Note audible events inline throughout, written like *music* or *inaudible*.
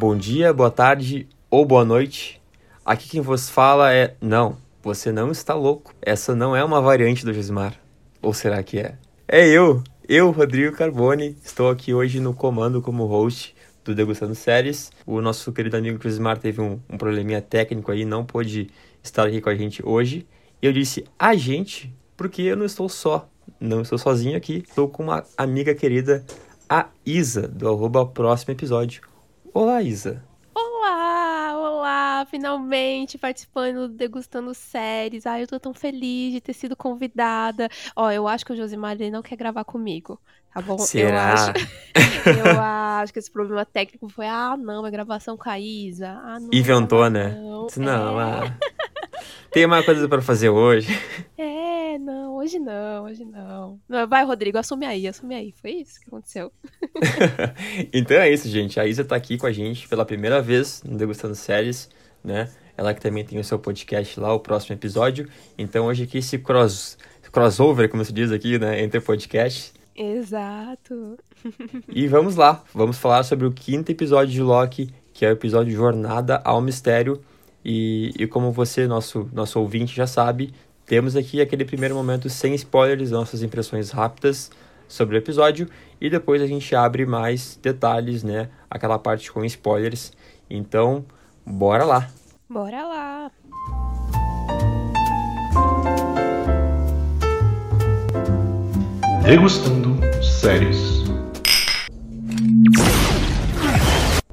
Bom dia, boa tarde ou boa noite. Aqui quem vos fala é. Não, você não está louco. Essa não é uma variante do Josimar. Ou será que é? É eu, eu, Rodrigo Carbone. Estou aqui hoje no comando como host do Degustando Séries. O nosso querido amigo Josimar teve um, um probleminha técnico aí, não pôde estar aqui com a gente hoje. Eu disse a gente, porque eu não estou só. Não estou sozinho aqui. Estou com uma amiga querida, a Isa, do arroba próximo episódio. Olá, Isa. Olá, olá, finalmente participando do Degustando Séries. Ai, eu tô tão feliz de ter sido convidada. Ó, eu acho que o Josimar ele não quer gravar comigo, tá bom? Será? Eu acho, *laughs* eu acho que esse problema técnico foi, ah, não, é gravação com a Isa. Ah, não, Inventou, né? não. Disse, Não, é, ah, tem uma coisa para fazer hoje. é, hoje não, hoje não. não. Vai, Rodrigo, assume aí, assume aí. Foi isso que aconteceu. *laughs* então é isso, gente. A Isa tá aqui com a gente pela primeira vez no Degustando Séries, né? Ela que também tem o seu podcast lá, o próximo episódio. Então hoje aqui esse cross, crossover, como se diz aqui, né? Entre podcasts. Exato. *laughs* E vamos lá, vamos falar sobre o quinto episódio de Loki, que é o episódio Jornada ao Mistério. E, e como você, nosso, nosso ouvinte, já sabe, temos aqui aquele primeiro momento sem spoilers, nossas impressões rápidas sobre o episódio. E depois a gente abre mais detalhes, né? Aquela parte com spoilers. Então, bora lá! Bora lá. Degustando séries.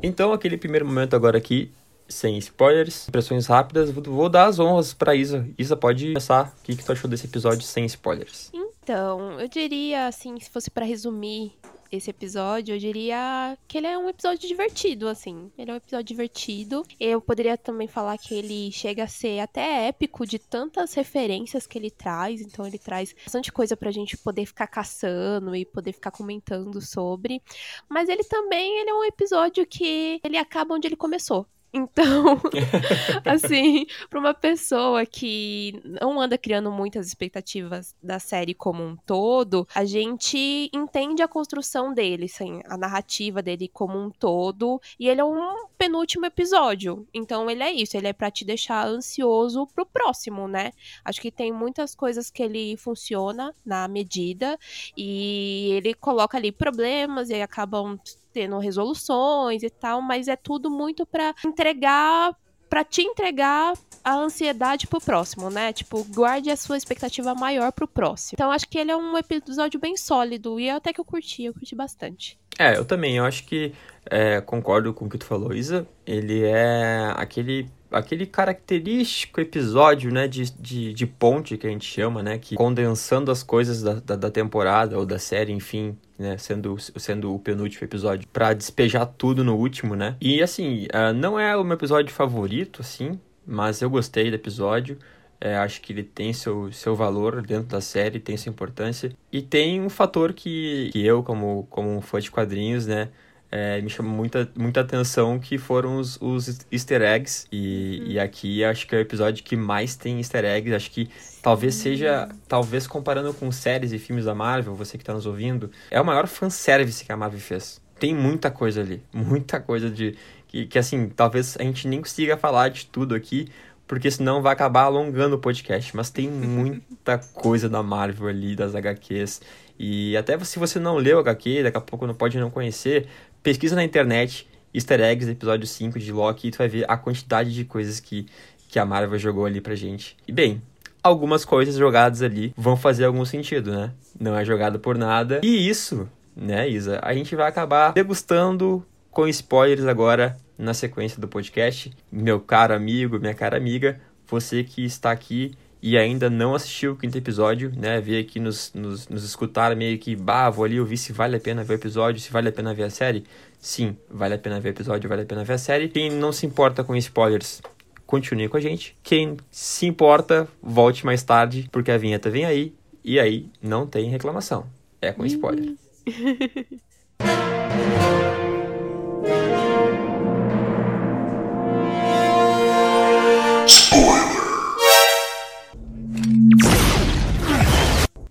Então, aquele primeiro momento agora aqui, sem spoilers, impressões rápidas, vou- dar as honras pra Isa. Isa, pode começar. O que, que tu achou desse episódio sem spoilers? Então, eu diria, assim, se fosse pra resumir esse episódio, eu diria que ele é um episódio divertido, assim. Ele é um episódio divertido. Eu poderia também falar que ele chega a ser até épico de tantas referências que ele traz. Então, ele traz bastante coisa pra gente poder ficar caçando e poder ficar comentando sobre. Mas ele também ele é um episódio que ele acaba onde ele começou. Então, *laughs* assim, para uma pessoa que não anda criando muitas expectativas da série como um todo, a gente entende a construção dele, assim, a narrativa dele como um todo, e ele é um penúltimo episódio. Então, ele é isso, ele é para te deixar ansioso pro próximo, né? Acho que tem muitas coisas que ele funciona na medida e ele coloca ali problemas e acabam tendo resoluções e tal, mas é tudo muito pra entregar, pra te entregar a ansiedade pro próximo, né? Tipo, guarde a sua expectativa maior pro próximo. Então acho que ele é um episódio bem sólido e até que eu curti, eu curti bastante. É, eu também. Eu acho que é, concordo com o que tu falou, Isa. Ele é aquele aquele característico episódio, né, de, de, de ponte que a gente chama, né, que condensando as coisas da, da, da temporada ou da série, enfim, né, sendo, sendo o penúltimo episódio, pra despejar tudo no último, né. E assim, ah, não é o meu episódio favorito, assim, mas eu gostei do episódio. É, acho que ele tem seu, seu valor dentro da série, tem sua importância. E tem um fator que, que eu, como, como fã de quadrinhos, né, é, me chamou muita, muita atenção, que foram os, os easter eggs. E, e aqui acho que é o episódio que mais tem easter eggs. Acho que talvez seja, talvez comparando com séries e filmes da Marvel, você que está nos ouvindo, é o maior fanservice que a Marvel fez. Tem muita coisa ali, *laughs* muita coisa de... Que, que assim, talvez a gente nem consiga falar de tudo aqui, porque senão vai acabar alongando o podcast. Mas tem *laughs* muita coisa da Marvel ali, das HQs. E até se você não leu HQ, daqui a pouco não pode não conhecer, pesquisa na internet easter eggs episódio 5 de Loki e tu vai ver a quantidade de coisas que, que a Marvel jogou ali pra gente. E bem, algumas coisas jogadas ali vão fazer algum sentido, né? Não é jogado por nada. E isso, né, Isa? A gente vai acabar degustando com spoilers agora na sequência do podcast. Meu caro amigo, minha cara amiga, você que está aqui e ainda não assistiu o quinto episódio, né? Veio aqui nos, nos, nos escutar meio que, bah, vou ali ouvir se vale a pena ver o episódio, se vale a pena ver a série. Sim, vale a pena ver o episódio, vale a pena ver a série. Quem não se importa com spoilers, continue com a gente. Quem se importa, volte mais tarde, porque a vinheta vem aí. E aí não tem reclamação. É com spoiler. *laughs*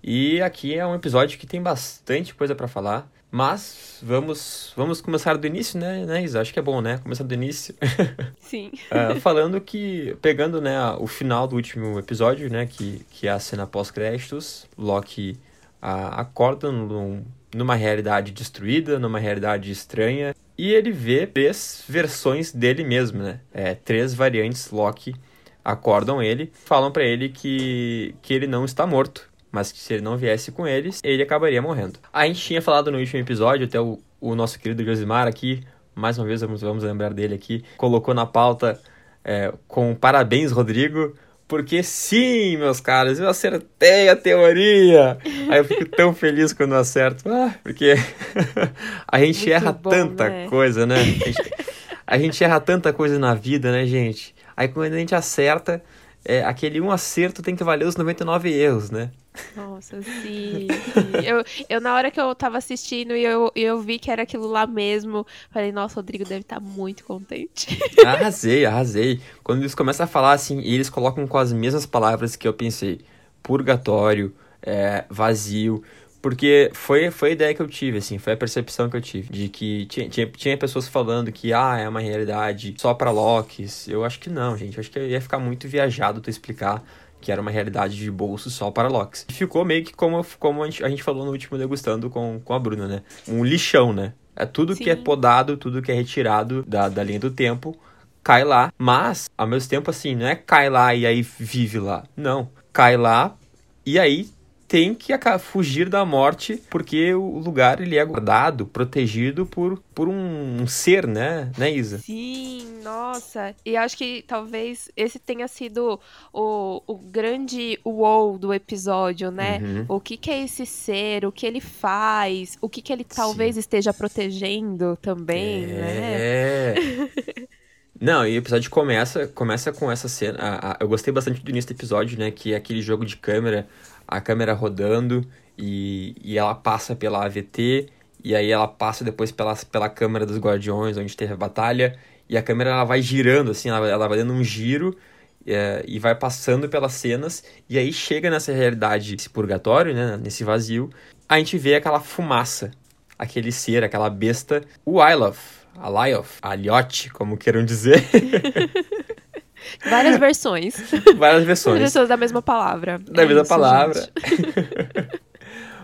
E aqui é um episódio que tem bastante coisa pra falar. Mas vamos vamos começar do início, né, né Isa? Acho que é bom, né? Começar do início. *laughs* Sim. uh, *laughs* falando que, pegando né, o final do último episódio, né, que, que é a cena pós-créditos, Loki uh, acorda num, numa realidade destruída, numa realidade estranha, e ele vê três versões dele mesmo, né? É, três variantes Loki acordam ele, falam para ele que, que ele não está morto, mas que se ele não viesse com eles, ele acabaria morrendo. A gente tinha falado no último episódio, até o, o nosso querido Josimar aqui, mais uma vez vamos, vamos lembrar dele aqui, colocou na pauta é, com parabéns, Rodrigo, porque sim, meus caras, eu acertei a teoria. *laughs* Aí eu fico tão feliz quando eu acerto. Ah, porque *laughs* a gente Muito erra bom, tanta né? coisa, né? A gente, a gente erra tanta coisa na vida, né, gente? Aí quando a gente acerta, é, aquele um acerto tem que valer os 99 erros, né? Nossa, sim. *laughs* eu, eu, na hora que eu tava assistindo e eu, eu vi que era aquilo lá mesmo, falei, nossa, o Rodrigo deve estar tá muito contente. *laughs* Arrasei, arrasei. Quando eles começam a falar assim, e eles colocam com as mesmas palavras que eu pensei: purgatório, é, vazio. Porque foi, foi a ideia que eu tive, assim, foi a percepção que eu tive. De que tinha, tinha, tinha pessoas falando que, ah, é uma realidade só pra Locks. Eu acho que não, gente. Eu acho que ia ficar muito viajado tu explicar que era uma realidade de bolso só para Locks. E ficou meio que como, como a, gente, a gente falou no último degustando com, com a Bruna, né? Um lixão, né? É tudo Sim. que é podado, tudo que é retirado da, da linha do tempo, cai lá. Mas, ao mesmo tempo, assim, não é cai lá e aí vive lá. Não. Cai lá e aí tem que fugir da morte porque o lugar ele é guardado, protegido por, por um, um ser, né, né, Isa? Sim, nossa. E acho que talvez esse tenha sido o, o grande wow do episódio, né? Uhum. O que, que é esse ser, o que ele faz, o que, que ele talvez Sim. esteja protegendo também, é... né? É. Não, e o episódio começa, começa com essa cena. A, a, eu gostei bastante do início do episódio, né? Que é aquele jogo de câmera a câmera rodando e, e ela passa pela AVT e aí ela passa depois pela, pela câmera dos Guardiões, onde teve a batalha, e a câmera ela vai girando, assim, ela, ela vai dando um giro é, e vai passando pelas cenas, e aí chega nessa realidade, esse purgatório, né, nesse vazio, a gente vê aquela fumaça, aquele ser, aquela besta, o Ilof, a Lyoth, a Lyoth, como queiram dizer. *laughs* Várias versões. *laughs* Várias versões. Várias versões da mesma palavra. Da é mesma isso, palavra. *laughs*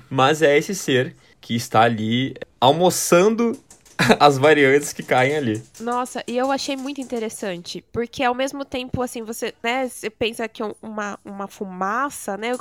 Mas é esse ser que está ali almoçando *laughs* as variantes que caem ali. Nossa, e eu achei muito interessante, porque ao mesmo tempo, assim, você, né, você pensa que uma, uma fumaça, né,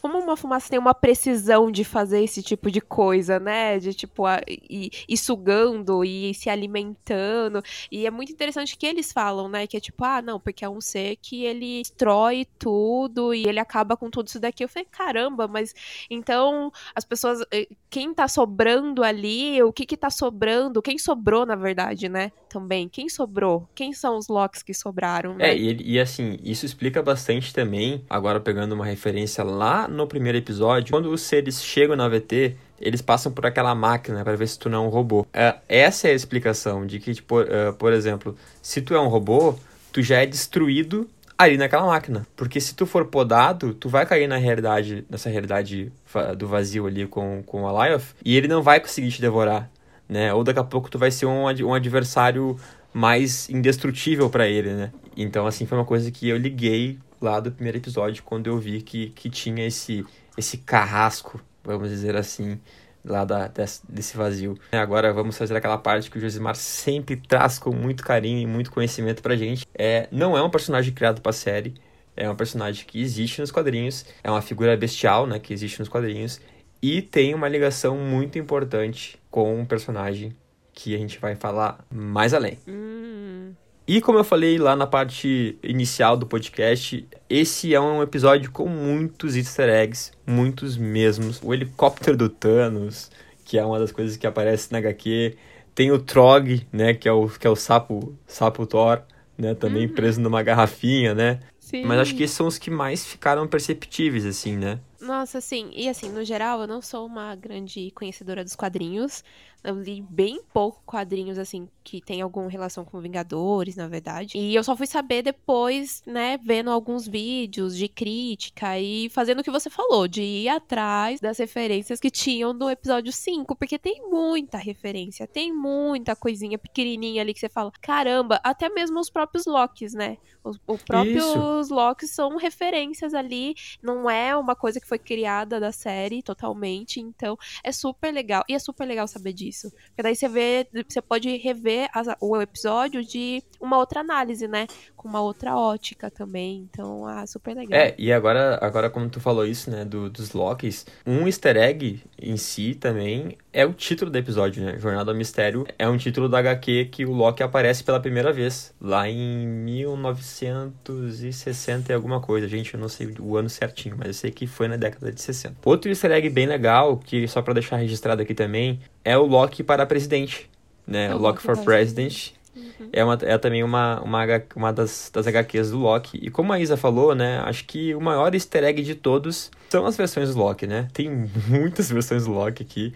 como uma fumaça tem uma precisão de fazer esse tipo de coisa, né, de tipo, a, ir, ir sugando e se alimentando, e é muito interessante que eles falam, né, que é tipo, ah, não, porque é um ser que ele destrói tudo e ele acaba com tudo isso daqui. Eu falei, caramba, mas então as pessoas, eh, quem tá sobrando ali, o que que tá sobrando, quem sobrou, na verdade, né? Também. Quem sobrou? Quem são os Locks que sobraram? Né? É, e, e assim, isso explica bastante também, agora pegando uma referência lá no primeiro episódio, quando os seres chegam na VT, eles passam por aquela máquina para ver se tu não é um robô. É, essa é a explicação de que, tipo, uh, por exemplo, se tu é um robô, tu já é destruído ali naquela máquina. Porque se tu for podado, tu vai cair na realidade, nessa realidade do vazio ali com, com a Lyoth, e ele não vai conseguir te devorar né? Ou daqui a pouco tu vai ser um, um adversário mais indestrutível para ele, né? Então, assim, foi uma coisa que eu liguei lá do primeiro episódio, quando eu vi que, que tinha esse, esse carrasco, vamos dizer assim, lá da, desse, desse vazio. Agora vamos fazer aquela parte que o Josimar sempre traz com muito carinho e muito conhecimento pra gente. É, não é um personagem criado pra série, é um personagem que existe nos quadrinhos, é uma figura bestial, né, que existe nos quadrinhos, e tem uma ligação muito importante com um personagem que a gente vai falar mais além. Hum. E como eu falei lá na parte inicial do podcast, esse é um episódio com muitos easter eggs, muitos mesmos. O helicóptero do Thanos, que é uma das coisas que aparece na HQ. Tem o Trog, né, que é o, que é o sapo, sapo Thor, né, também uhum. preso numa garrafinha, né? Sim. Mas acho que esses são os que mais ficaram perceptíveis, assim, né? Nossa, assim, e assim, no geral, eu não sou uma grande conhecedora dos quadrinhos. Eu li bem pouco quadrinhos, assim, que tem alguma relação com Vingadores, na verdade. E eu só fui saber depois, né, vendo alguns vídeos de crítica e fazendo o que você falou, de ir atrás das referências que tinham no episódio 5, porque tem muita referência, tem muita coisinha pequenininha ali que você fala, caramba, até mesmo os próprios Locks, né? Os, os próprios Isso. Locks são referências ali, não é uma coisa que foi criada da série totalmente, então é super legal. E é super legal saber disso isso. Porque daí você vê, você pode rever o episódio de uma outra análise, né? Com uma outra ótica também. Então, ah, super legal. É, e agora, agora como tu falou isso, né, do, dos Locks, um easter egg em si também é o título do episódio, né? Jornada ao Mistério é um título da HQ que o Loki aparece pela primeira vez, lá em 1960 e alguma coisa. Gente, eu não sei o ano certinho, mas eu sei que foi na década de 60. Outro easter egg bem legal, que só para deixar registrado aqui também, é o Loki para presidente, né? É o Loki for President. Uhum. É, uma, é também uma, uma, uma das, das HQs do Loki. E como a Isa falou, né? Acho que o maior easter egg de todos são as versões do Loki, né? Tem *laughs* muitas versões do Loki aqui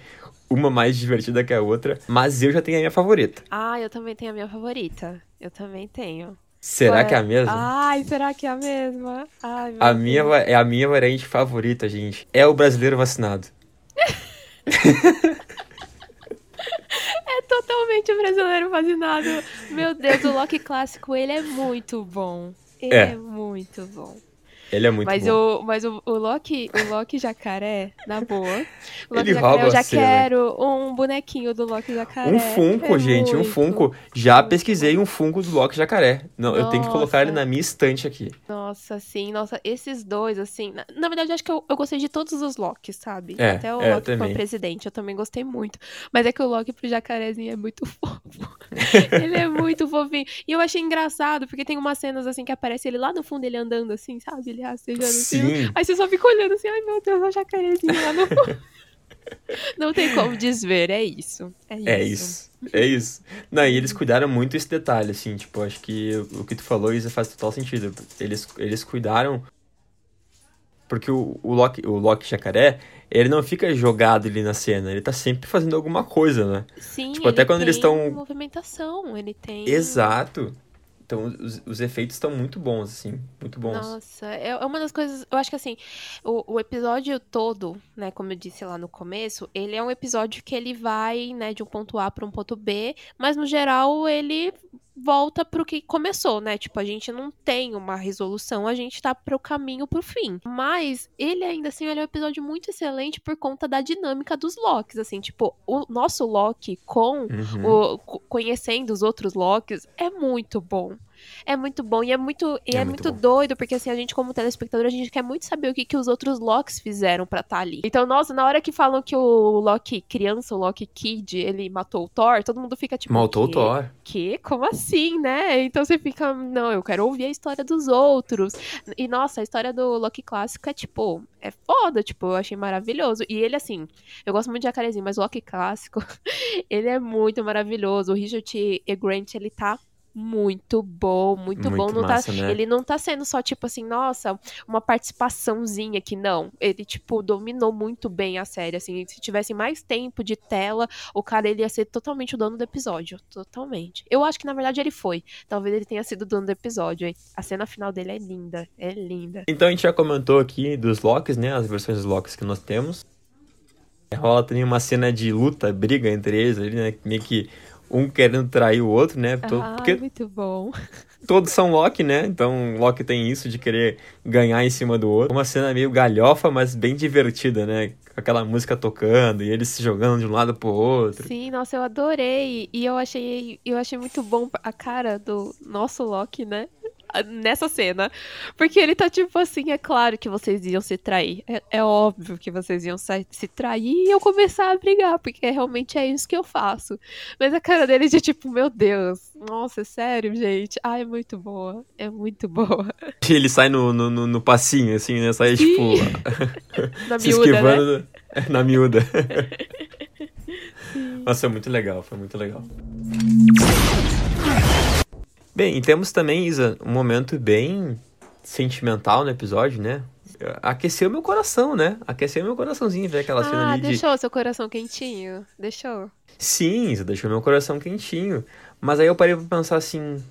uma mais divertida que a outra, mas eu já tenho a minha favorita. Ah, eu também tenho a minha favorita. Eu também tenho. Será que é a mesma? Ai, será que é a mesma? Ai, a minha é a minha variante favorita, gente. É o brasileiro vacinado. *laughs* *laughs* é totalmente brasileiro vacinado. Meu Deus, o Loki clássico, ele é muito bom. Ele é, é muito bom. Ele é muito mas bom. O, mas o, o, Loki, o Loki jacaré, na boa. O Loki Ele jacaré, rouba eu já quero um bonequinho do Loki jacaré. Um Funko, é gente, muito, um Funko. Já pesquisei um Funko do Loki jacaré. Não, nossa. eu tenho que colocar ele na minha estante aqui. Nossa, sim, nossa, esses dois, assim. Na, na verdade, acho que eu, eu, gostei de todos os Locks, sabe? É, Até o é, Loki presidente, eu também gostei muito. Mas é que o Loki pro jacarezinho é muito *laughs* fofo. *laughs* ele é muito fofinho. E eu achei engraçado, porque tem umas cenas assim que aparece ele lá no fundo, ele andando assim, sabe? Ele rastejando assim. Sim. Aí você só fica olhando assim, ai meu Deus, a jacarezinha lá no. *laughs* Não tem como desver, é isso. É, é isso. É isso. Não, e eles cuidaram muito esse detalhe, assim, tipo, acho que o que tu falou, isso faz total sentido. Eles, eles cuidaram. Porque o, o, Loki, o Loki Jacaré, ele não fica jogado ali na cena, ele tá sempre fazendo alguma coisa, né? Sim, tipo, até quando eles estão. movimentação, ele tem. Exato. Então, os, os efeitos estão muito bons, assim, muito bons. Nossa, é, é uma das coisas. Eu acho que, assim, o, o episódio todo, né, como eu disse lá no começo, ele é um episódio que ele vai, né, de um ponto A para um ponto B, mas no geral ele volta pro que começou, né? Tipo, a gente não tem uma resolução, a gente tá pro caminho pro fim. Mas ele ainda assim ele é um episódio muito excelente por conta da dinâmica dos Locks, assim, tipo, o nosso Loki com uhum. o conhecendo os outros Locks é muito bom. É muito bom e é muito, e é, é muito, muito doido, porque assim, a gente, como telespectador, a gente quer muito saber o que, que os outros Locks fizeram pra estar tá ali. Então, nossa, na hora que falam que o Loki criança, o Loki Kid, ele matou o Thor, todo mundo fica tipo. Matou o Thor. Que? Como assim, né? Então você fica, não, eu quero ouvir a história dos outros. E nossa, a história do Loki clássico é tipo, é foda, tipo, eu achei maravilhoso. E ele, assim, eu gosto muito de Jacarezinho, mas o Loki clássico, *laughs* ele é muito maravilhoso. O Richard E. Grant, ele tá muito bom, muito, muito bom. Não tá massa, tá, né? Ele não tá sendo só, tipo assim, nossa, uma participaçãozinha que não. Ele, tipo, dominou muito bem a série, assim. Se tivesse mais tempo de tela, o cara ele ia ser totalmente o dono do episódio. Totalmente. Eu acho que, na verdade, ele foi. Talvez ele tenha sido o dono do episódio? A cena final dele é linda. É linda. Então a gente já comentou aqui dos Locks, né? As versões dos Locks que nós temos. Rola também uma cena de luta, briga entre eles ali, né? Meio que um querendo trair o outro, né? Ah, Porque muito bom. Todos são Loki, né? Então Loki tem isso de querer ganhar em cima do outro. Uma cena meio galhofa, mas bem divertida, né? Com aquela música tocando e eles se jogando de um lado pro outro. Sim, nossa, eu adorei. E eu achei, eu achei muito bom a cara do nosso Loki, né? Nessa cena. Porque ele tá tipo assim, é claro que vocês iam se trair. É, é óbvio que vocês iam se trair e eu começar a brigar, porque realmente é isso que eu faço. Mas a cara dele de tipo, meu Deus, nossa, é sério, gente. Ah, é muito boa. É muito boa. E *laughs* ele sai no, no, no passinho, assim, né? Sai, Sim. tipo. *laughs* na se miúda, esquivando né? na miúda. *laughs* Nossa, foi muito legal, foi muito legal. Bem, e temos também, Isa, um momento bem sentimental no episódio, né? aqueceu meu coração, né? Aqueceu meu coraçãozinho ver aquela cena Ah, ali de... deixou seu coração quentinho? Deixou. Sim, isso deixou meu coração quentinho. Mas aí eu parei pra pensar assim,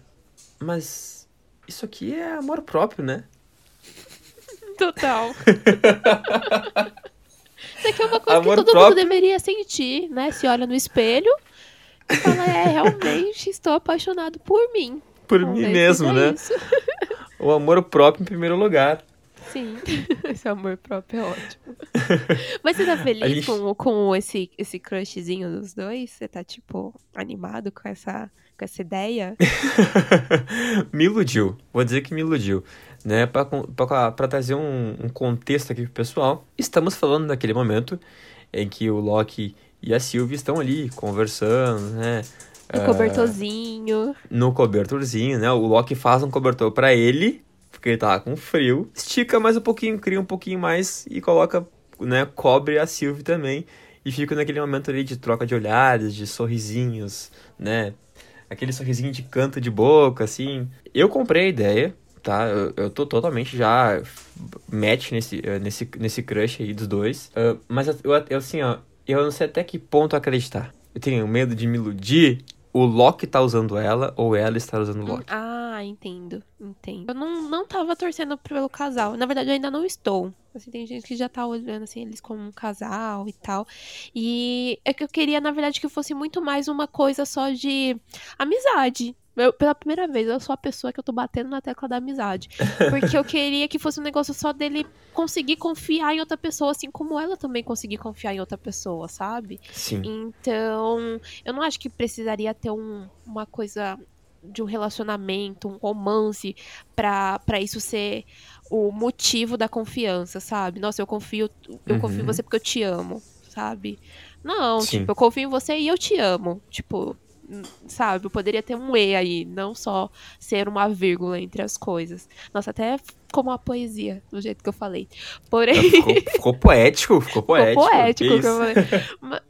mas isso aqui é amor próprio, né? *laughs* Total. *laughs* Isso aqui é uma coisa Amor que todo próprio. mundo deveria sentir, né? Se olha no espelho e fala, é, realmente estou apaixonado por mim. Por mim se mesmo, é né? isso. *laughs* O amor próprio em primeiro lugar. Sim, *laughs* esse amor próprio é ótimo. *laughs* Mas você tá feliz gente- com, com esse, esse crushzinho dos dois? Você tá, tipo, animado com essa, com essa ideia? me iludiu. Vou dizer que me iludiu. Né? Pra trazer um, um contexto aqui pro pessoal, estamos falando daquele momento em que o Loki e a Sylvie estão ali conversando, né? No Ah, cobertorzinho. no cobertorzinho, né? O Loki faz um cobertor pra ele, porque ele tá com frio. Estica mais um pouquinho, cria um pouquinho mais e coloca, né? Cobre a Sylvie também. E fica naquele momento ali de troca de olhares, de sorrisinhos, né? Aquele sorrisinho de canto de boca, assim. Eu comprei a ideia, tá? Eu, eu tô totalmente já match nesse, eh, nesse, nesse crush aí dos dois. Ah, mas eu- eu, assim, ó, eu não sei até que ponto acreditar. Eu tenho medo de me iludir. O Loki tá usando ela ou ela está usando o Loki. Ah, entendo, entendo. Eu não, não tava torcendo pelo casal. Na verdade, eu ainda não estou. Assim, tem gente que já tá olhando assim, eles como um casal e tal. E é que eu queria, na verdade, que fosse muito mais uma coisa só de amizade. Eu, pela primeira vez, eu sou a pessoa que eu tô batendo na tecla da amizade. Porque eu *laughs* queria que fosse um negócio só dele conseguir confiar em outra pessoa, assim como ela também conseguir confiar em outra pessoa, sabe? Sim. Então, eu não acho que precisaria ter um- uma coisa de um relacionamento, um romance, pra, pra isso ser o motivo da confiança, sabe? Nossa, eu confio, eu confio em Uhum. você porque eu te amo, sabe? Não, Sim. tipo, eu confio em você e eu te amo. Tipo, sabe? Poderia ter um E aí, não só ser uma vírgula entre as coisas. Nossa, até como uma poesia, do jeito que eu falei. Porém. Ficou, ficou poético, ficou poético. Ficou poético que que eu falei.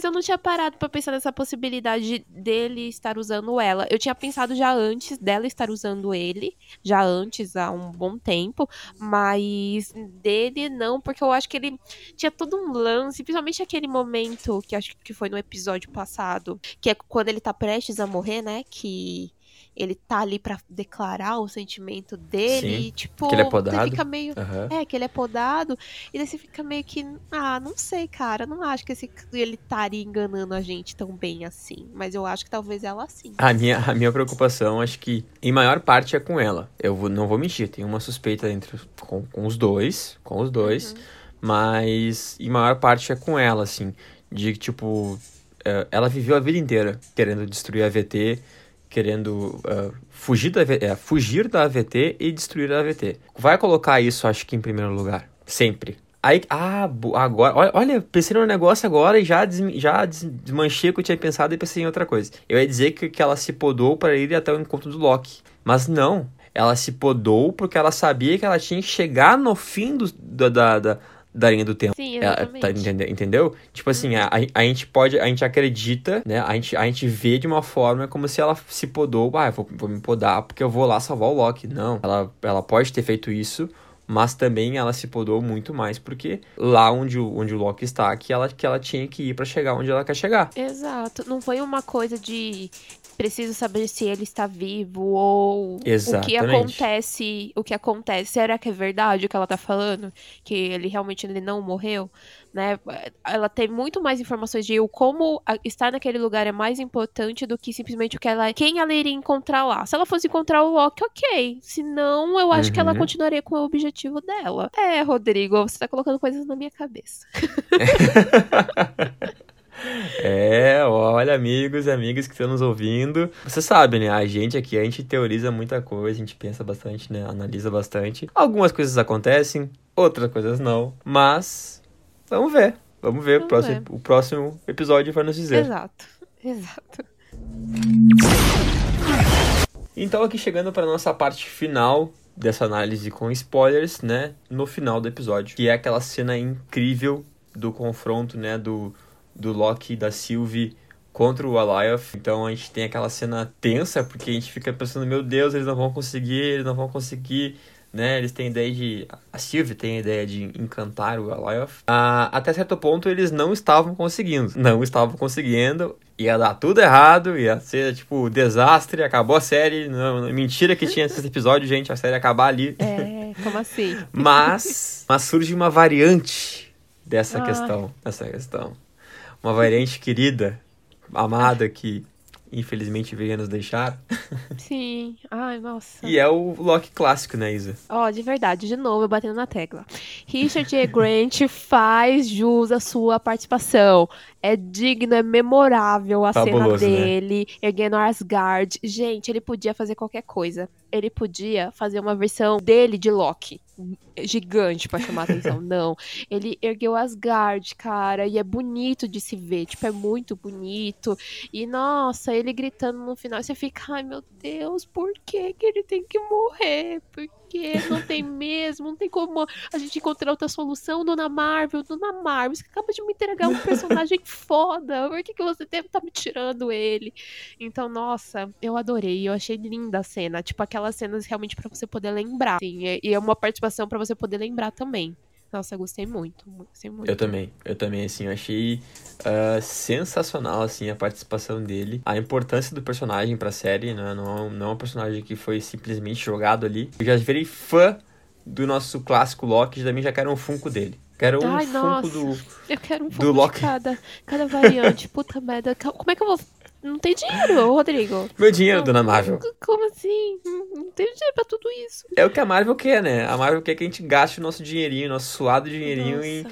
Ma- mas eu não tinha parado pra pensar nessa possibilidade dele estar usando ela. Eu tinha pensado já antes dela estar usando ele, já antes, há um bom tempo, mas dele não, porque eu acho que ele tinha todo um lance, principalmente aquele momento que acho que foi no episódio passado, que é quando ele tá prestes a morrer, né? Que ele tá ali pra declarar o sentimento dele, Sim, e, tipo, que ele é você podado. fica meio Aham. é, que ele é podado. E daí você fica meio que. Ah, não sei, cara. Não acho que esse, ele estaria enganando a gente tão bem assim. Mas eu acho que talvez ela sim. A minha, a minha preocupação, acho que em maior parte é com ela. Eu vou- não vou mentir, tem uma suspeita entre com, com os dois, com os dois, Uhum. mas em maior parte é com ela, assim, de que, tipo, é, ela viveu a vida inteira querendo destruir a AVT, querendo é, fugir, da, é, fugir da AVT e destruir a AVT. Vai colocar isso, acho que em primeiro lugar, sempre. Aí, ah, agora, olha, pensei no negócio agora e já, des, já des- desmanchei o que eu tinha pensado e pensei em outra coisa. Eu ia dizer que, que ela se podou para ir até o encontro do Loki. Mas não, ela se podou porque ela sabia que ela tinha que chegar no fim do, da, da, da linha do tempo. Sim, Ela- exatamente. tá, entende- entendeu? Tipo assim, a, a gente pode, a gente acredita, né? A gente, a gente vê de uma forma como se ela se podou, ah, eu vou, vou me podar porque eu vou lá salvar o Loki. Não, ela, ela pode ter feito isso, mas também ela se podou muito mais porque lá onde o, onde o Loki está, que ela, que ela tinha que ir pra chegar onde ela quer chegar. Exato. Não foi uma coisa de preciso saber se ele está vivo ou o que Exatamente. acontece. O que acontece. Será que é verdade o que ela tá falando? Que ele realmente ele não morreu? Né? Ela tem muito mais informações de como estar naquele lugar é mais importante do que simplesmente o que ela, quem ela iria encontrar lá. Se ela fosse encontrar o Loki, ok. Se não, eu acho que ela Uhum. continuaria com o objetivo dela. É, Rodrigo, você tá colocando coisas na minha cabeça. *laughs* *laughs* É, olha, amigos e amigas que estão nos ouvindo. Você sabe, né? A gente aqui, a gente teoriza muita coisa, a gente pensa bastante, né? Analisa bastante. Algumas coisas acontecem, outras coisas não. Mas, vamos ver. Vamos ver. o, Vamos próximo, ver. o próximo episódio vai nos dizer. Exato. *laughs* Exato. Então, aqui chegando para nossa parte final dessa análise com spoilers, né? No final do episódio. Que é aquela cena incrível do confronto, né? Do, do Loki e da Sylvie contra o Alioth. Então a gente tem aquela cena tensa, porque a gente fica pensando, meu Deus, eles não vão conseguir, eles não vão conseguir, né? Eles têm ideia de. A Sylvie tem a ideia de encantar o Alioth. Ah, até certo ponto eles não estavam conseguindo. Não estavam conseguindo. Ia dar tudo errado, ia ser tipo desastre, acabou a série. Não, mentira que tinha esse episódio, gente. A série ia acabar ali. É, como assim? *laughs* mas, mas surge uma variante dessa Ah. questão. Dessa questão. Uma variante querida, amada, que infelizmente veio nos deixar. Sim. Ai, nossa. E é o Loki clássico, né, Isa? Ó, de verdade, de novo, eu batendo na tecla. Richard E. Grant faz jus à sua participação. É digno, é memorável a Fabuloso, cena né? dele, erguendo Asgard. Gente, ele podia fazer qualquer coisa. Ele podia fazer uma versão dele de Loki. Gigante pra chamar atenção. *laughs* Não. Ele ergueu Asgard, cara, e é bonito de se ver. Tipo, é muito bonito. E nossa, ele gritando no final, você fica, ai meu Deus, por que, que ele tem que morrer? Por que não tem mesmo? Não tem como a gente encontrar outra solução, Dona Marvel? Dona Marvel, você acaba de me entregar um personagem *laughs* foda. Por que, que você deve estar me tirando ele? Então, nossa, eu adorei. Eu achei linda a cena. Tipo, aquelas cenas realmente pra você poder lembrar. Sim, e- e é uma participação pra você poder lembrar também. Nossa, eu gostei muito. Gostei muito. Eu também, eu também, assim, eu achei ah, sensacional, assim, a participação dele, a importância do personagem pra série, né, não, não é um personagem que foi simplesmente jogado ali. Eu já virei fã do nosso clássico Loki, também já quero um Funko dele. Quero um Ai, Funko nossa. do... Eu quero um do pouco Loki. de cada, cada variante. Puta merda. Como é que eu vou. Não tem dinheiro, Rodrigo. Meu dinheiro, Não. dona Marvel. Como assim? Não tem dinheiro pra tudo isso. É o que a Marvel quer, né? A Marvel quer que a gente gaste o nosso dinheirinho, nosso suado dinheirinho Nossa. em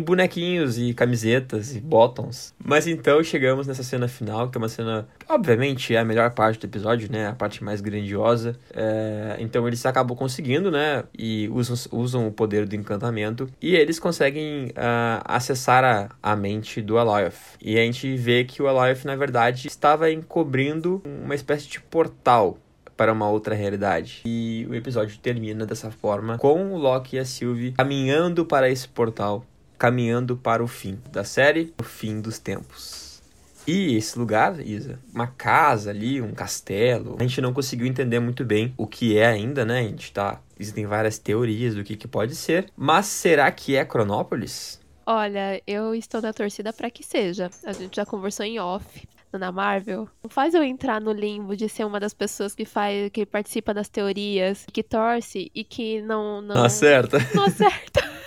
bonequinhos e camisetas e bottoms. Mas então chegamos nessa cena final, que é uma cena, obviamente, é a melhor parte do episódio, né? A parte mais grandiosa. É, Então eles acabam conseguindo, né? E usam, usam o poder do encantamento. E eles conseguem ah, acessar a, a mente do Alioth. E a gente vê que o Alioth, na verdade, estava encobrindo uma espécie de portal para uma outra realidade. E o episódio termina dessa forma, com o Loki e a Sylvie caminhando para esse portal, caminhando para o fim da série, o fim dos tempos. E esse lugar, Isa, uma casa ali, um castelo, a gente não conseguiu entender muito bem o que é ainda, né? A gente tá. Existem várias teorias do que, que pode ser. Mas será que é Cronópolis? Olha, eu estou na torcida pra que seja. A gente já conversou em off. Na Marvel, não faz eu entrar no limbo de ser uma das pessoas que faz, que participa das teorias, que torce e que não não, Não acerta. não acerta. *laughs*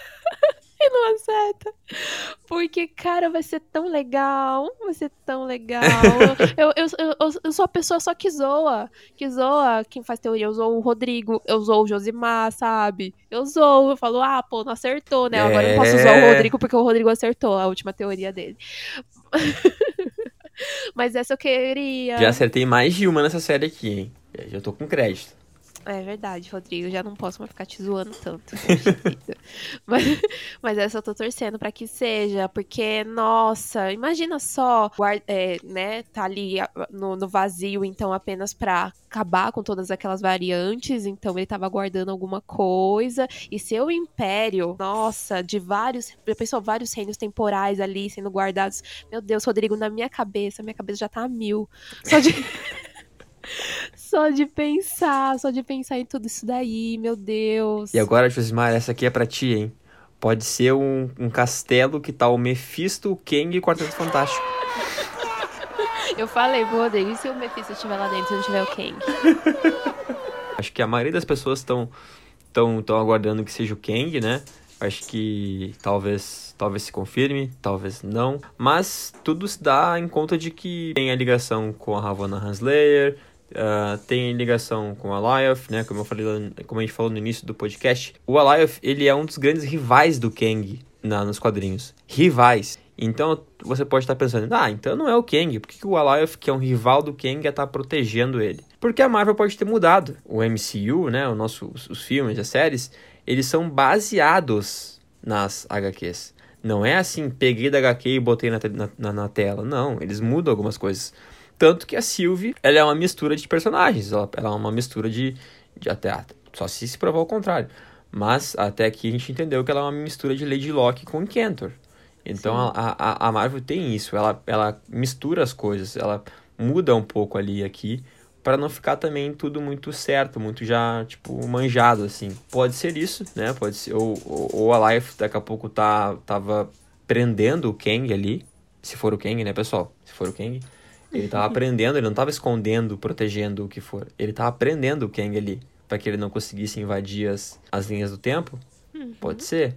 acerta. Porque, cara, vai ser tão legal. Vai ser tão legal. *laughs* Eu, eu, eu, eu, sou a pessoa só que zoa. Que zoa quem faz teoria. Eu zoo o Rodrigo, eu zoo o Josimar, sabe? Eu zoo. Eu falo, ah, pô, não acertou, né? Agora eu posso É. zoar o Rodrigo porque o Rodrigo acertou a última teoria dele. *laughs* Mas essa eu queria. Já acertei mais de uma nessa série aqui, hein? Já tô com crédito. É verdade, Rodrigo. Já não posso mais ficar te zoando tanto. *laughs* mas, mas eu tô torcendo pra que seja, porque, nossa, imagina só, é, né, tá ali no, no vazio, então, apenas pra acabar com todas aquelas variantes, então ele tava guardando alguma coisa, e seu império, nossa, de vários, pensou, vários reinos temporais ali sendo guardados. Meu Deus, Rodrigo, na minha cabeça, minha cabeça já tá a mil. Só de. Só de pensar, só de pensar em tudo isso daí, meu Deus. E agora, Josimar, essa aqui é pra ti, hein? Pode ser um, um castelo que tá o Mephisto, o Kang e o Quarteto Fantástico. *laughs* Eu falei pro Rodrigo, e se o Mephisto estiver lá dentro e não tiver o Kang? *laughs* Acho que a maioria das pessoas estão tão, tão aguardando que seja o Kang, né? Acho que talvez talvez se confirme, talvez não. Mas tudo se dá em conta de que tem a ligação com a Havana Hanslayer, ah, tem ligação com a Alioth, né? Como eu falei, como a gente falou no início do podcast. O Alioth, ele é um dos grandes rivais do Kang na, nos quadrinhos. Rivais. Então você pode estar pensando, ah, então não é o Kang. Por que, que o Alioth, que é um rival do Kang, ia estar protegendo ele? Porque a Marvel pode ter mudado. O MCU, né? O nosso, os, os filmes, as séries, eles são baseados nas HQs. Não é assim, peguei da HQ e botei na, te- na, na, na tela. Não, eles mudam algumas coisas. Tanto que a Sylvie, ela é uma mistura de personagens. Ela, ela é uma mistura de, de até só se se provar o contrário. Mas até aqui a gente entendeu que ela é uma mistura de Lady Locke com Encantor. Então a, a, a Marvel tem isso. Ela, ela mistura as coisas. Ela muda um pouco ali e aqui para não ficar também tudo muito certo, muito já, tipo, manjado, assim. Pode ser isso, né? Pode ser. Ou, ou, ou a Life daqui a pouco tá, tava prendendo o Kang ali. Se for o Kang, né, pessoal? Se for o Kang. Ele tava *laughs* aprendendo, ele não tava escondendo, protegendo o que for. Ele tava aprendendo o Kang ali. para que ele não conseguisse invadir as, as linhas do tempo. Uhum. Pode ser.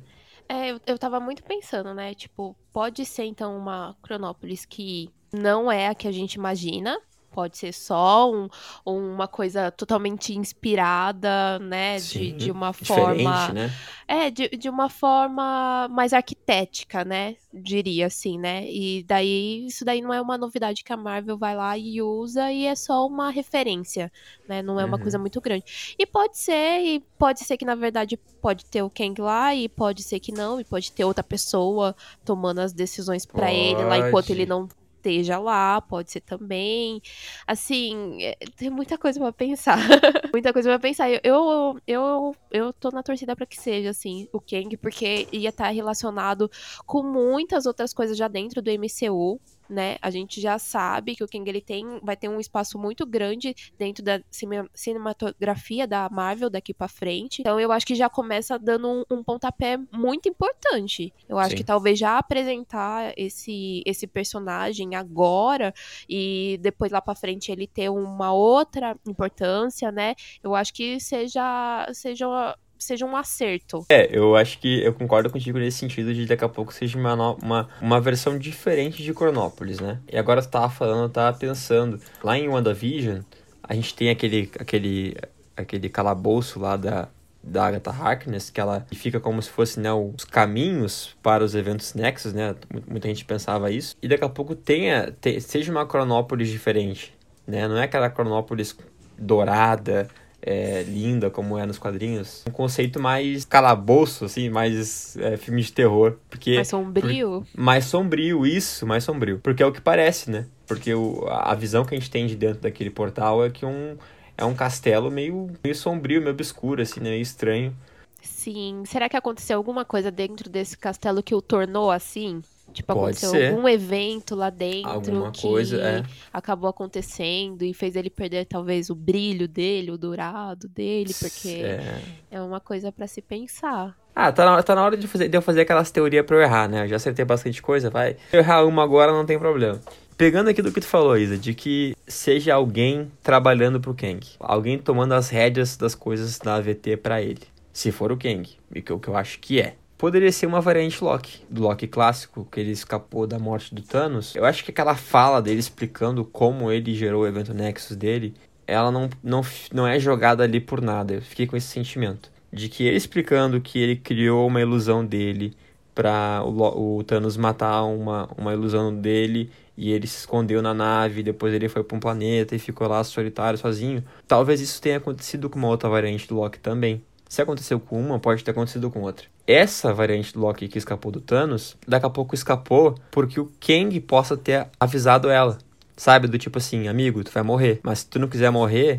É, eu, eu tava muito pensando, né? Tipo, pode ser então uma Cronópolis que não é a que a gente imagina, Pode ser só um, uma coisa totalmente inspirada, né? Sim, de, de uma forma. Né? É, de, de uma forma mais arquitética, né? Diria assim, né? E daí, isso daí não é uma novidade que a Marvel vai lá e usa e é só uma referência, né? Não é uma Uhum. coisa muito grande. E pode ser, e pode ser que na verdade pode ter o Kang lá, e pode ser que não, e pode ter outra pessoa tomando as decisões pra ele lá enquanto ele não esteja lá, pode ser também. Assim, é, tem muita coisa pra pensar. *laughs* muita coisa pra pensar. Eu, eu, eu, eu tô na torcida pra que seja, assim, o Kang, porque ia estar relacionado com muitas outras coisas já dentro do MCU. Né? A gente já sabe que o Kang ele tem, vai ter um espaço muito grande dentro da cine- cinematografia da Marvel daqui pra frente. Então eu acho que já começa dando um, um pontapé muito importante. Eu acho Sim. que talvez já apresentar esse, esse personagem agora e depois lá pra frente ele ter uma outra importância, né? Eu acho que seja seja seja um acerto. É, eu acho que eu concordo contigo nesse sentido de daqui a pouco seja uma, uma, uma versão diferente de Cronópolis, né? E agora você tava falando, eu tava pensando, lá em WandaVision, a gente tem aquele, aquele, aquele calabouço lá da, da Agatha Harkness, que ela fica como se fosse né, os caminhos para os eventos Nexus, né? Mu- Muita gente pensava isso. E daqui a pouco tenha, te- seja uma Cronópolis diferente, né? Não é aquela Cronópolis dourada, é, linda como é nos quadrinhos. Um conceito mais calabouço, assim, mais é, filme de terror. Porque Mais sombrio. mais sombrio, isso, mais sombrio. Porque é o que parece, né? Porque o, a a visão que a gente tem de dentro daquele portal é que um, é um castelo meio, meio sombrio, meio obscuro, assim, né? meio estranho. Sim. Será que aconteceu alguma coisa dentro desse castelo que o tornou assim? Tipo, Pode aconteceu ser. algum evento lá dentro Alguma que coisa, é. acabou acontecendo e fez ele perder talvez o brilho dele, o dourado dele, porque É. é uma coisa pra se pensar. Ah, tá na, tá na hora de, fazer, de eu fazer aquelas teorias pra eu errar, né? Eu já acertei bastante coisa, vai. Se eu errar uma agora, não tem problema. Pegando aqui do que tu falou, Isa, de que seja alguém trabalhando pro Kang. Alguém tomando as rédeas das coisas da AVT pra ele. Se for o Kang, que, o que eu acho que é. Poderia ser uma variante Loki, do Loki clássico, que ele escapou da morte do Thanos. Eu acho que aquela fala dele explicando como ele gerou o evento Nexus dele, ela não, não, não é jogada ali por nada. Eu fiquei com esse sentimento. De que ele explicando que ele criou uma ilusão dele pra o, o Thanos matar uma, uma ilusão dele e ele se escondeu na nave, depois ele foi pra um planeta e ficou lá solitário, sozinho. Talvez isso tenha acontecido com uma outra variante do Loki também. Se aconteceu com uma, pode ter acontecido com outra. Essa variante do Loki que escapou do Thanos, daqui a pouco escapou porque o Kang possa ter avisado ela. Sabe? Do tipo assim, amigo, tu vai morrer. Mas se tu não quiser morrer,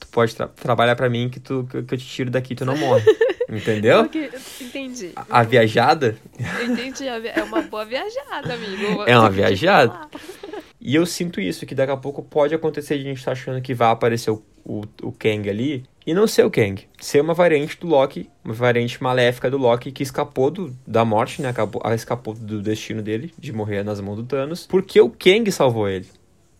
tu pode tra- trabalhar pra mim que, tu, que, eu te tiro daqui e tu não morre. *laughs* Entendeu? Entendi. A, a viajada. Entendi. É uma boa viajada, amigo. *laughs* É uma viajada. E eu sinto isso, que daqui a pouco pode acontecer de a gente tá achando que vai aparecer o, o, o Kang ali e não ser o Kang. Ser uma variante do Loki, uma variante maléfica do Loki que escapou do, da morte, né? Acabou, ah, escapou do destino dele, de morrer nas mãos do Thanos, porque o Kang salvou ele.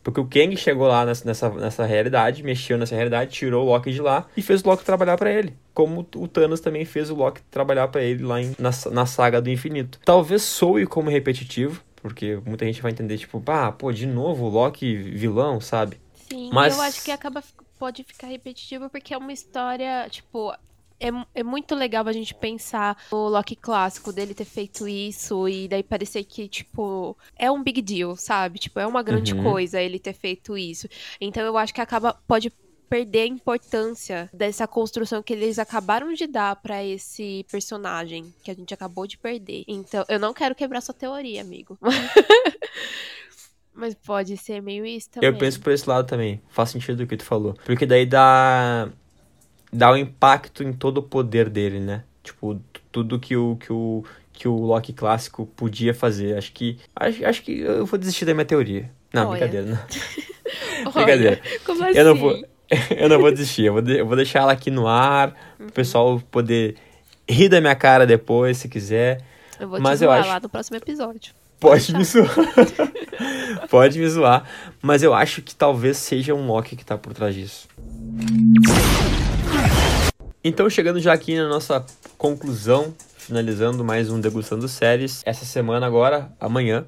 Porque o Kang chegou lá nessa, nessa, realidade, mexeu nessa realidade, tirou o Loki de lá e fez o Loki trabalhar pra ele. Como o Thanos também fez o Loki trabalhar pra ele lá em- na, na saga do infinito. Talvez soe como repetitivo, porque muita gente vai entender, tipo, ah, pô, de novo o Loki vilão, sabe? Sim, Mas- eu acho que acaba pode ficar repetitivo porque é uma história, tipo, é, é muito legal a gente pensar o Loki clássico dele ter feito isso e daí parecer que, tipo, é um big deal, sabe? Tipo, é uma grande Uhum. coisa ele ter feito isso. Então eu acho que acaba pode perder a importância dessa construção que eles acabaram de dar pra esse personagem que a gente acabou de perder. Então, eu não quero quebrar sua teoria, amigo. *laughs* Mas pode ser meio isso também. Eu penso por esse lado também. Faz sentido o que tu falou. Porque daí dá. dá o impacto em todo o poder dele, né? Tipo, tudo que o, que o, que o Loki clássico podia fazer. Acho que. Acho, acho que eu vou desistir da minha teoria. Não, Olha. brincadeira, não. *laughs* Brincadeira. Como assim? Eu não vou, *laughs* eu não vou desistir. Eu vou, de- eu vou deixar ela aqui no ar, Uhum. pro pessoal poder rir da minha cara depois, se quiser. Eu vou Mas te eu acho- lá no próximo episódio. Pode me zoar. *laughs* Pode me zoar. Mas eu acho que talvez seja um Loki que tá por trás disso. Então, chegando já aqui na nossa conclusão, finalizando mais um Degustando Séries. Essa semana agora, amanhã,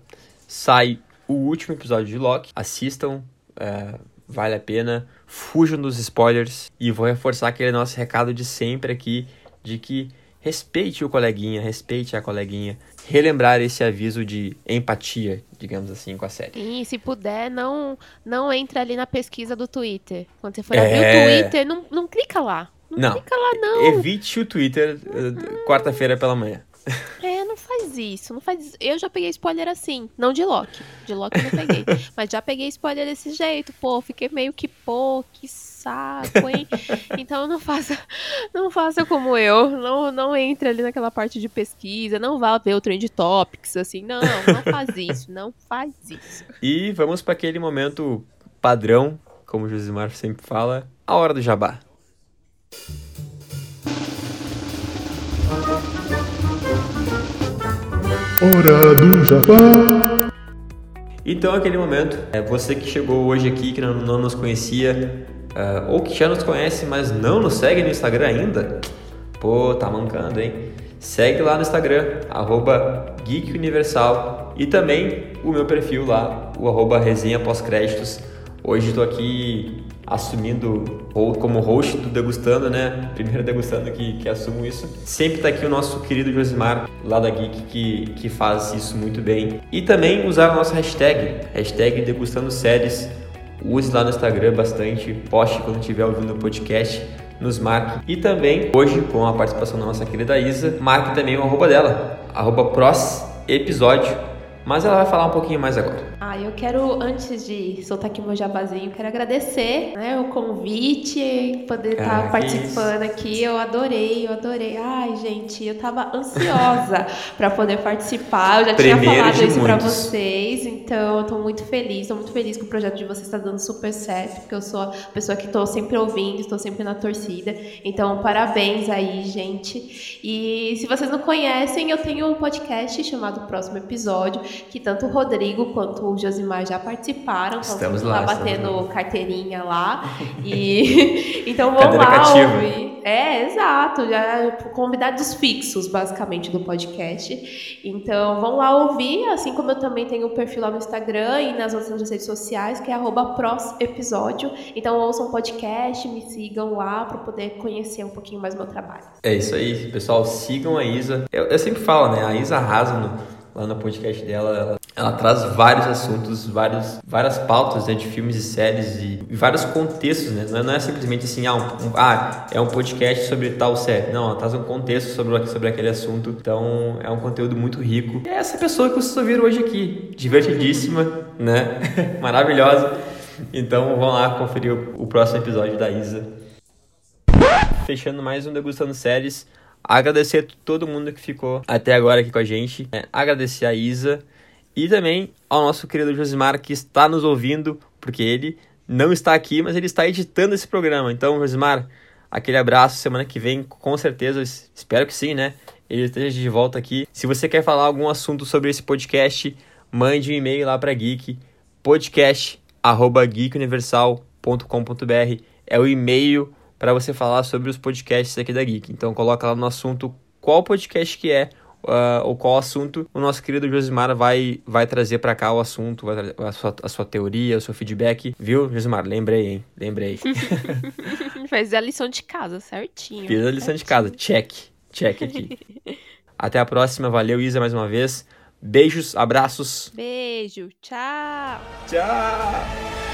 sai o último episódio de Loki. Assistam, é, vale a pena. Fujam dos spoilers. E vou reforçar aquele nosso recado de sempre aqui, de que respeite o coleguinha, respeite a coleguinha. Relembrar esse aviso de empatia, digamos assim, com a série. E se puder, não, não entre ali na pesquisa do Twitter. Quando você for É. abrir o Twitter, não, não clica lá. Não, Não. clica lá, não. Evite o Twitter eh, quarta-feira pela manhã. É, não faz isso, não faz isso. Eu já peguei spoiler assim, não de Loki. De Loki eu não peguei. *laughs* mas já peguei spoiler desse jeito, pô, fiquei meio que, pô, que saco, hein? *laughs* então não faça, não faça como eu. Não, não entre ali naquela parte de pesquisa, não vá ver o Trend Topics, assim. Não, não faz *laughs* isso, não faz isso. E vamos para aquele momento padrão, como o Josimar sempre fala, a hora do jabá. Hora do Jabá. Então, aquele momento, é você que chegou hoje aqui, que não, não nos conhecia, ah, ou que já nos conhece, mas não nos segue no Instagram ainda, pô, tá mancando, hein? Segue lá no Instagram, arroba Geek Universal, e também o meu perfil lá, o arroba resenha pós-créditos. Hoje estou aqui assumindo ou como host do Degustando, né? Primeiro Degustando que, que assumo isso. Sempre tá aqui o nosso querido Josimar, lá da Geek, que, que faz isso muito bem. E também usar a nossa hashtag, hashtag Degustando Séries. Use lá no Instagram bastante, poste quando estiver ouvindo o podcast, nos marque. E também, hoje, com a participação da nossa querida Isa, marque também o arroba dela, arroba pros episódio. Mas ela vai falar um pouquinho mais agora. Ah, eu quero, antes de soltar aqui meu jabazinho, quero agradecer né, o convite, poder estar que participando aqui. Eu adorei, eu adorei. Ai, gente, eu tava ansiosa *laughs* para poder participar. Eu já Primeiro tinha falado isso para vocês, então eu tô muito feliz, tô muito feliz que o projeto de vocês está dando super certo, porque eu sou a pessoa que tô sempre ouvindo, estou sempre na torcida. Então, parabéns aí, gente. E se vocês não conhecem, eu tenho um podcast chamado Próximo Episódio, que tanto o Rodrigo quanto o Josimar já participaram. Estão Estamos lá, lá batendo carteirinha lá. *laughs* E *laughs* então vão lá cativa. ouvir. É, exato. Já convidados fixos, basicamente, do podcast. Então vão lá ouvir, assim como eu também tenho um perfil lá no Instagram e nas outras redes sociais, que é prosepisódio. Então ouçam o podcast, me sigam lá para poder conhecer um pouquinho mais meu trabalho. É isso aí, pessoal. Sigam a Isa. Eu, eu sempre falo, né? A Isa arrasa no, lá no podcast dela. Ela, ela traz vários assuntos, vários, várias pautas né, de filmes e séries e, e vários contextos, né? Não é, não é simplesmente assim, ah, um, um- ah, é um podcast sobre tal série. Não, ela traz um contexto sobre, sobre aquele assunto. Então, é um conteúdo muito rico. E é essa pessoa que vocês ouviram hoje aqui. Divertidíssima, *laughs* né? Maravilhosa. Então, vão lá conferir o, o próximo episódio da Isa fechando mais um Degustando Séries. Agradecer a todo mundo que ficou até agora aqui com a gente. É, agradecer a Isa e também ao nosso querido Josimar que está nos ouvindo, porque ele não está aqui, mas ele está editando esse programa. Então, Josimar, aquele abraço. Semana que vem, com certeza, es- espero que sim, né? Ele esteja de volta aqui. Se você quer falar algum assunto sobre esse podcast, mande um e-mail lá para Geek, podcast@geekuniversal.com.br. É o e-mail para você falar sobre os podcasts aqui da Geek. Então coloca lá no assunto qual podcast que é ah, ou qual assunto o nosso querido Josimar vai, vai trazer para cá o assunto, a sua, a sua teoria, o seu feedback. Viu, Josimar? Lembrei, hein? Lembrei. *laughs* Fez a lição de casa certinho. Fiz a lição de casa. Check. Check aqui. *laughs* Até a próxima. Valeu, Isa, mais uma vez. Beijos, abraços. Beijo, tchau. Tchau!